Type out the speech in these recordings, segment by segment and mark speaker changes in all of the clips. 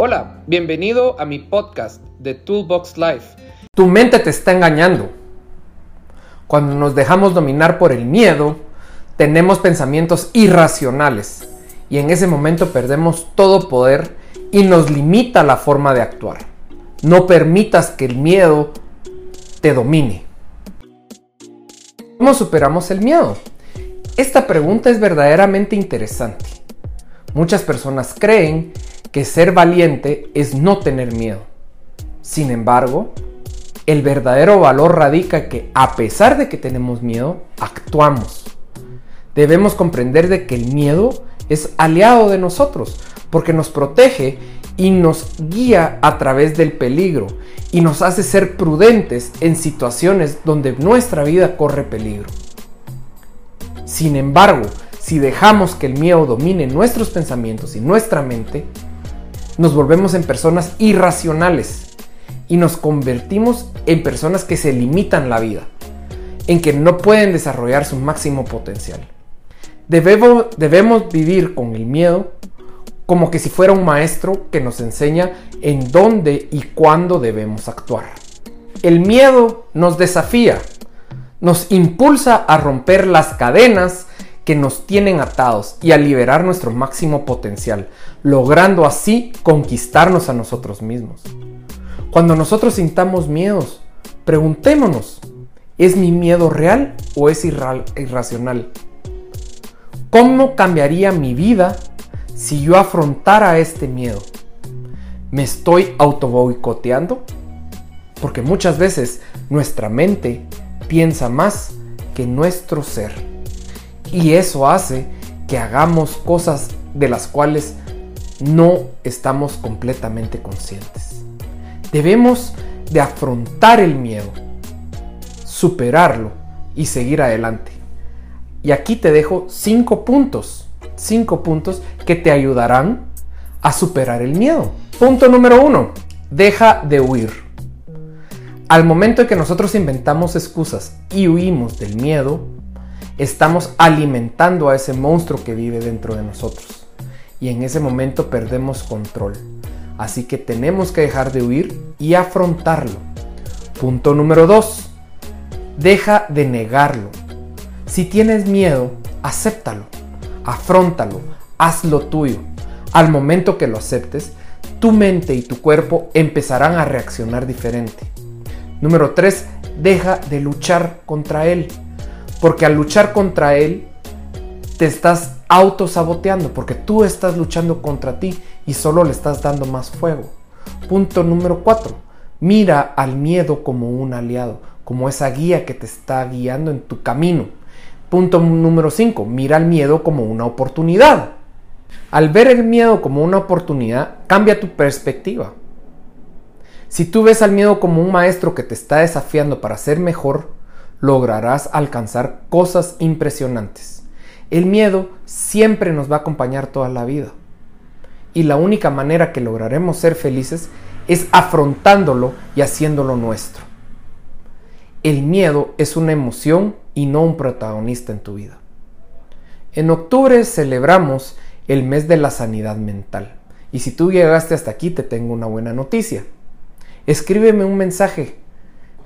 Speaker 1: Hola, bienvenido a mi podcast de Toolbox Life.
Speaker 2: Tu mente te está engañando. Cuando nos dejamos dominar por el miedo, tenemos pensamientos irracionales y en ese momento perdemos todo poder y nos limita la forma de actuar. No permitas que el miedo te domine. ¿Cómo superamos el miedo? Esta pregunta es verdaderamente interesante. Muchas personas creen que ser valiente es no tener miedo. Sin embargo, el verdadero valor radica que a pesar de que tenemos miedo, actuamos. Debemos comprender de que el miedo es aliado de nosotros porque nos protege y nos guía a través del peligro y nos hace ser prudentes en situaciones donde nuestra vida corre peligro. Sin embargo, si dejamos que el miedo domine nuestros pensamientos y nuestra mente, nos volvemos en personas irracionales y nos convertimos en personas que se limitan la vida, en que no pueden desarrollar su máximo potencial. Debemos, debemos vivir con el miedo como que si fuera un maestro que nos enseña en dónde y cuándo debemos actuar. El miedo nos desafía, nos impulsa a romper las cadenas que nos tienen atados y a liberar nuestro máximo potencial, logrando así conquistarnos a nosotros mismos. Cuando nosotros sintamos miedos, preguntémonos, ¿es mi miedo real o es irracional? ¿Cómo cambiaría mi vida si yo afrontara este miedo, ¿me estoy auto boicoteando? Porque muchas veces nuestra mente piensa más que nuestro ser. Y eso hace que hagamos cosas de las cuales no estamos completamente conscientes. Debemos de afrontar el miedo, superarlo y seguir adelante. Y aquí te dejo cinco puntos cinco puntos que te ayudarán a superar el miedo. Punto número uno, deja de huir. Al momento en que nosotros inventamos excusas y huimos del miedo, estamos alimentando a ese monstruo que vive dentro de nosotros. Y en ese momento perdemos control. Así que tenemos que dejar de huir y afrontarlo. Punto número dos, deja de negarlo. Si tienes miedo, acéptalo afróntalo, hazlo tuyo. Al momento que lo aceptes, tu mente y tu cuerpo empezarán a reaccionar diferente. Número 3. Deja de luchar contra él. Porque al luchar contra él, te estás autosaboteando. Porque tú estás luchando contra ti y solo le estás dando más fuego. Punto número 4. Mira al miedo como un aliado, como esa guía que te está guiando en tu camino. Punto número 5. Mira el miedo como una oportunidad. Al ver el miedo como una oportunidad, cambia tu perspectiva. Si tú ves al miedo como un maestro que te está desafiando para ser mejor, lograrás alcanzar cosas impresionantes. El miedo siempre nos va a acompañar toda la vida. Y la única manera que lograremos ser felices es afrontándolo y haciéndolo nuestro. El miedo es una emoción y no un protagonista en tu vida. En octubre celebramos el mes de la sanidad mental. Y si tú llegaste hasta aquí, te tengo una buena noticia. Escríbeme un mensaje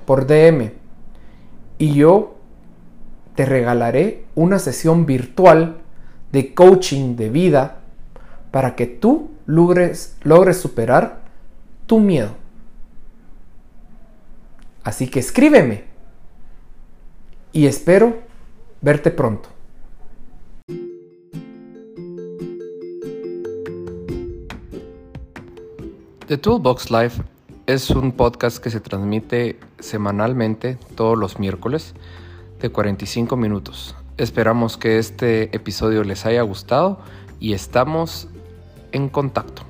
Speaker 2: por DM y yo te regalaré una sesión virtual de coaching de vida para que tú logres, logres superar tu miedo. Así que escríbeme y espero verte pronto.
Speaker 1: The Toolbox Live es un podcast que se transmite semanalmente todos los miércoles de 45 minutos. Esperamos que este episodio les haya gustado y estamos en contacto.